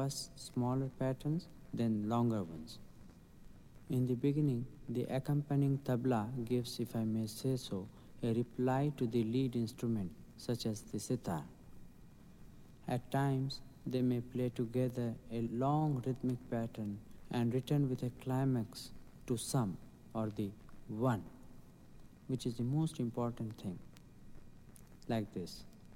first smaller patterns, then longer ones. In the beginning, the accompanying tabla gives, if I may say so, a reply to the lead instrument, such as the sitar. At times, they may play together a long rhythmic pattern and return with a climax to sam or the one, which is the most important thing. Like this.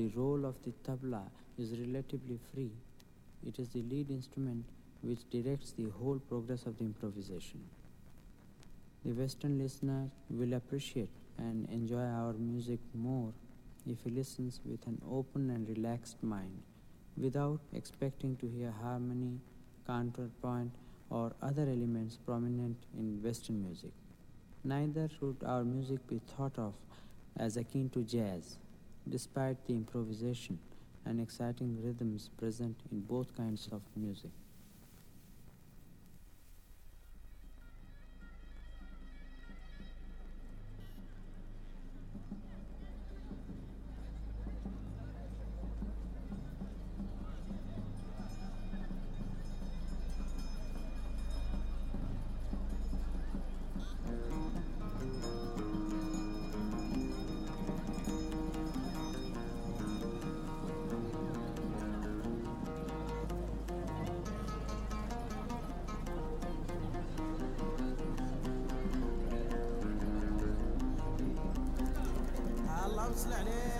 The role of the tabla is relatively free, it is the lead instrument which directs the whole progress of the improvisation. The Western listener will appreciate and enjoy our music more if he listens with an open and relaxed mind without expecting to hear harmony, counterpoint, or other elements prominent in Western music. Neither should our music be thought of as akin to jazz, despite the improvisation and exciting rhythms present in both kinds of music. الله وسلم عليه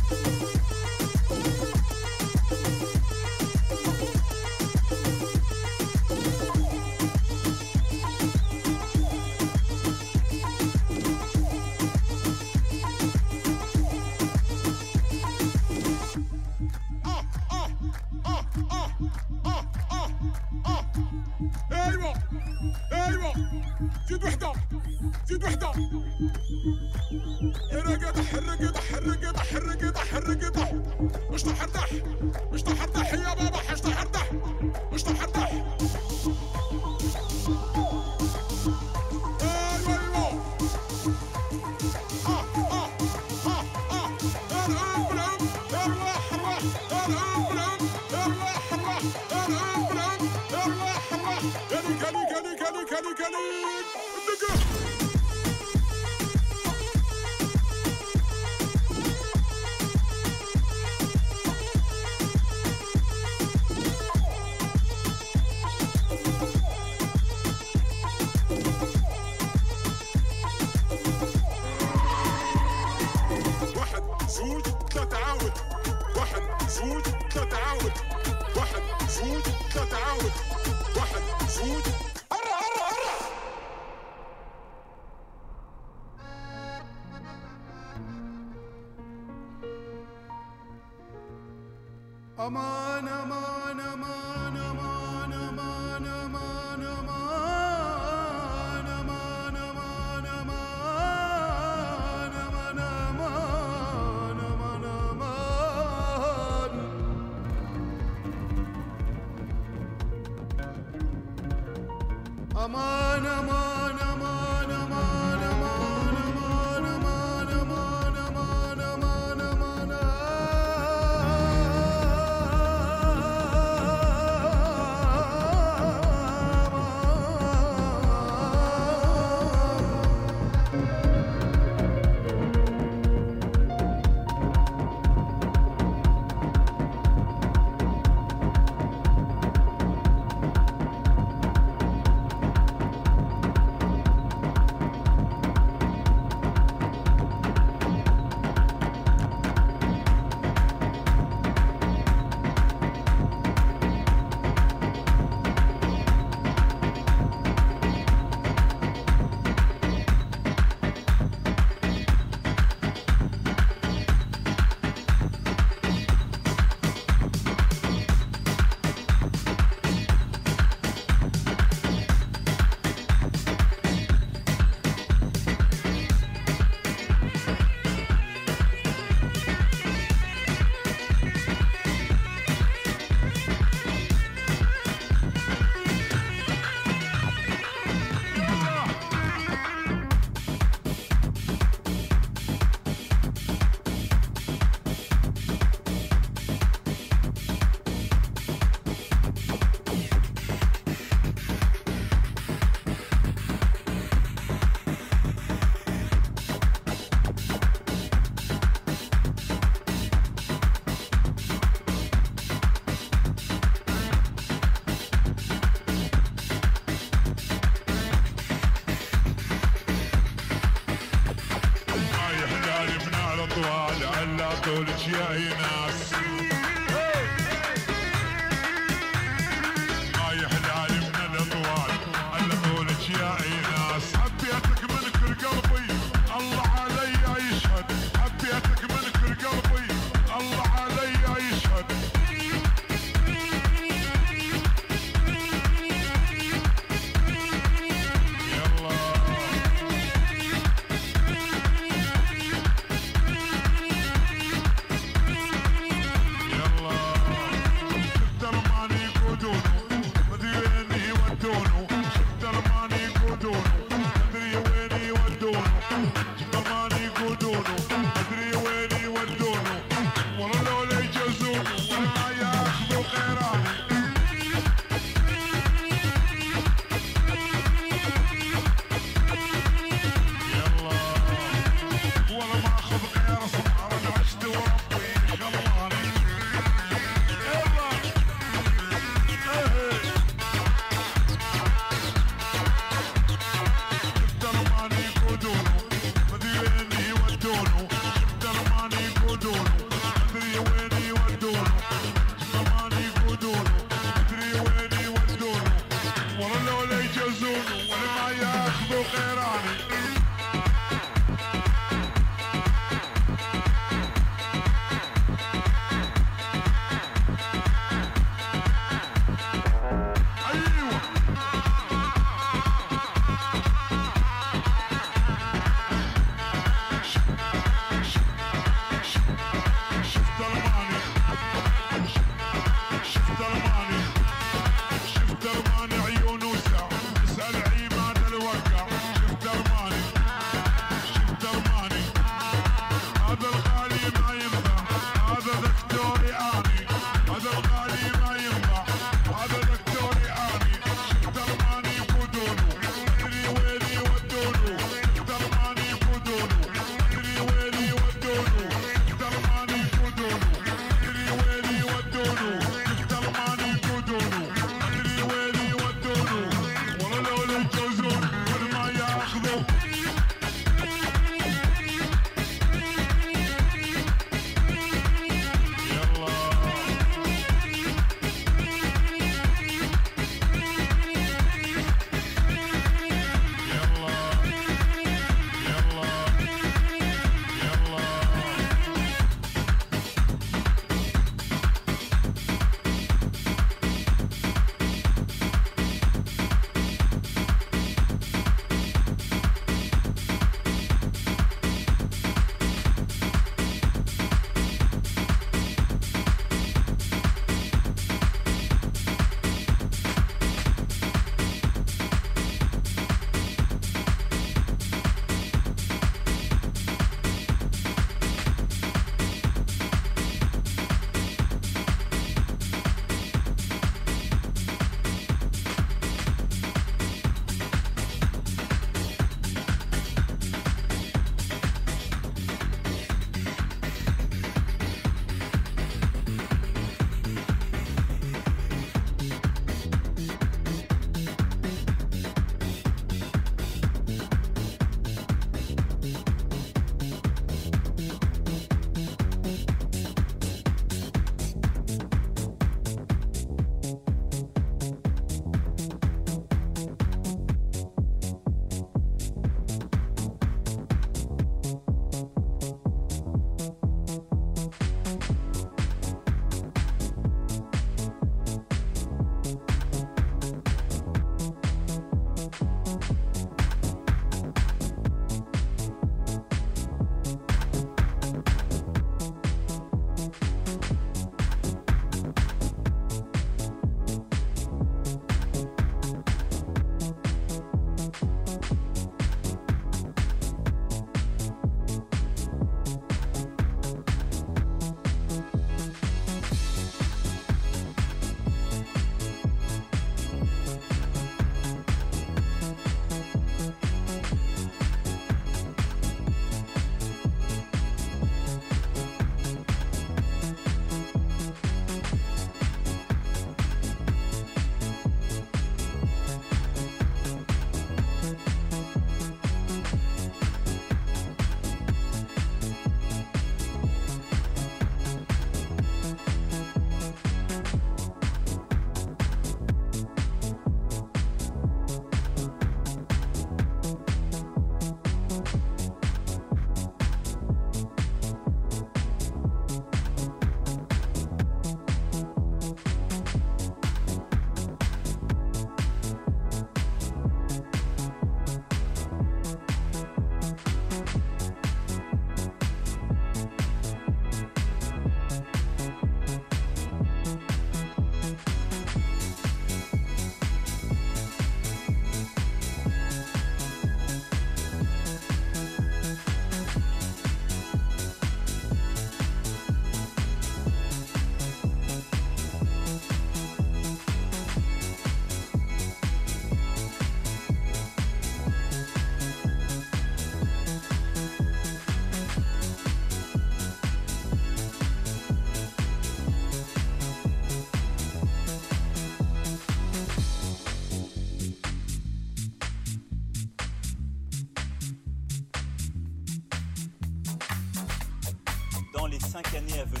cinq années à venir.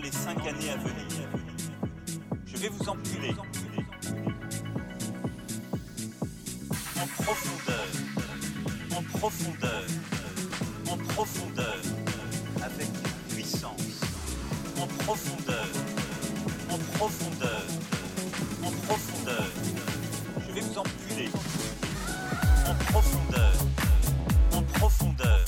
les cinq années à venir. Je vais vous empiler en profondeur, en profondeur, en profondeur, avec puissance, en profondeur, en profondeur, en profondeur. Je vais vous empiler en profondeur, en profondeur.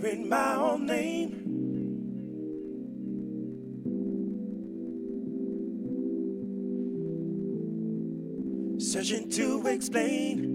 hearing my own name. Searching to explain.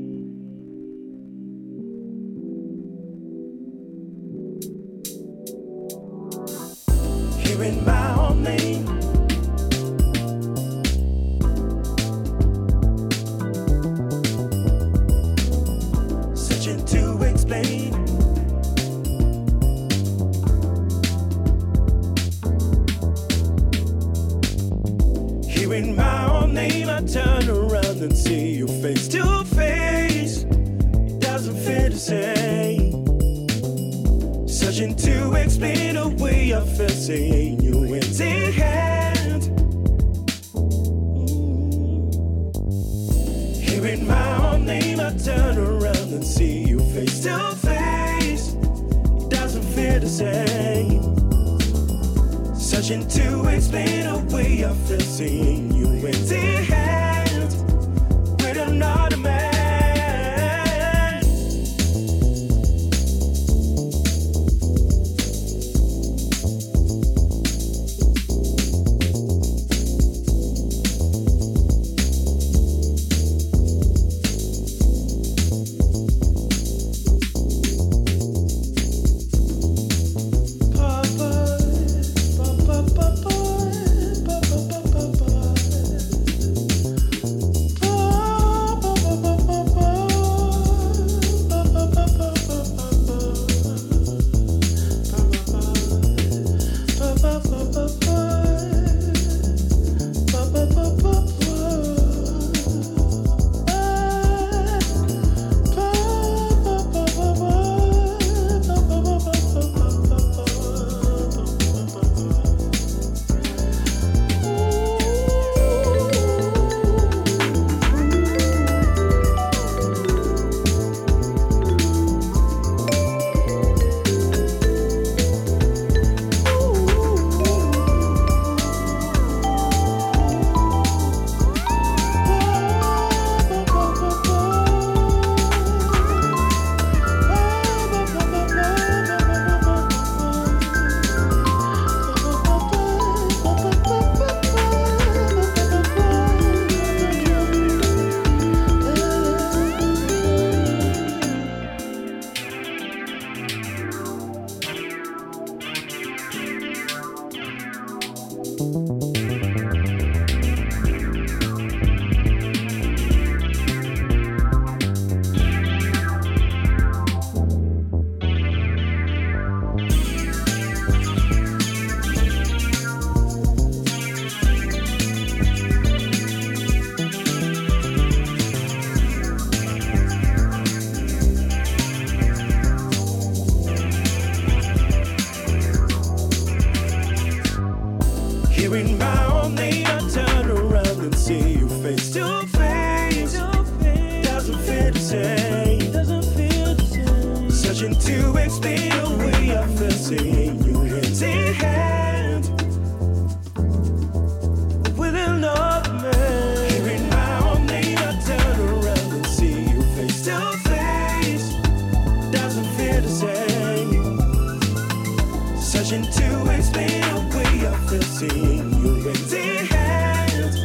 seeing you with hands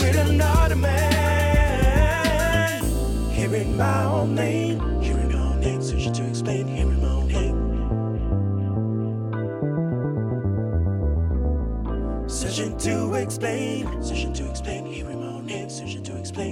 with another man. Hearing my own name, hearing my own name, so Session to explain. Hearing my own name, searching to explain. searching to explain. Hearing my own name. Searching to explain.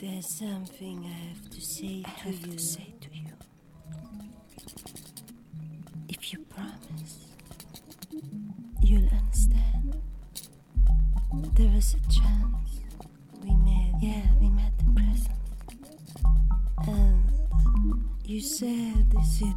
There's something I have to say to you. say to you. If you promise, you'll understand. There is a chance we met. Yeah, we met in prison. And you said, is it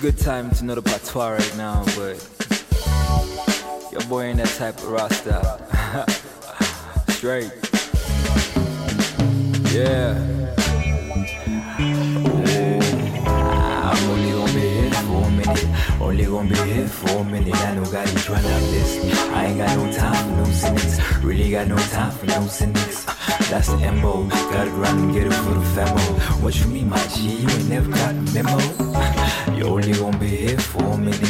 a good time to know the patois right now, but your boy ain't that type of rasta. Straight. Yeah. Ah, I'm only gonna be here for a minute. Only gonna be here for a minute. I know got each one of this. I ain't got no time for no cynics. Really got no time for no cynics. That's the MO. Gotta grind and get it for the famo. What you mean, my G? You ain't never got the memo. You only gonna be here for a minute.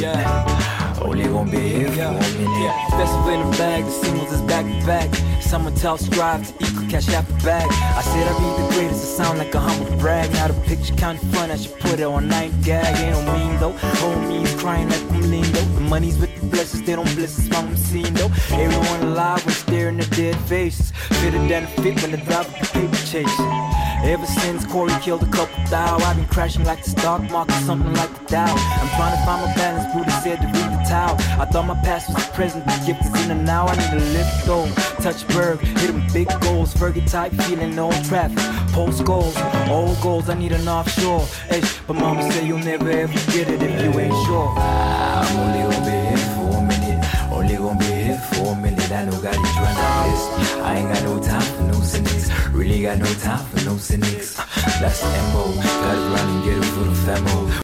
Only gonna be here for a minute. Festival in the bag, the singles is back to back. Someone tell strive to equal cash out the bag. I said I be the greatest, it sound like a humble brag. Now the picture kinda fun, I should put it on night gag. Ain't no mean though. Homies crying like I'm lindo. The money's with the blessings, they don't bless us while I'm seeing though. Everyone alive when staring at dead faces. Fitter than a fit when the drop the paper chasing. Ever since Corey killed a couple thou, I've been crashing like the stock market, something like the Dow. I'm trying to find my balance, Buddha said to read the towel. I thought my past was the present, the gift is in the now. I need to lift go, touch berg, hit big goals, Fergie type, feeling no traffic. Post goals, old goals, I need an offshore. Hey, but mama say you'll never ever get it if you ain't sure. I'm only gonna be here for a minute, only gonna be here for a minute. I know God is run like this. I ain't got no time for no really got no time for no cynics. That's the MO, gotta run and get it for the famo.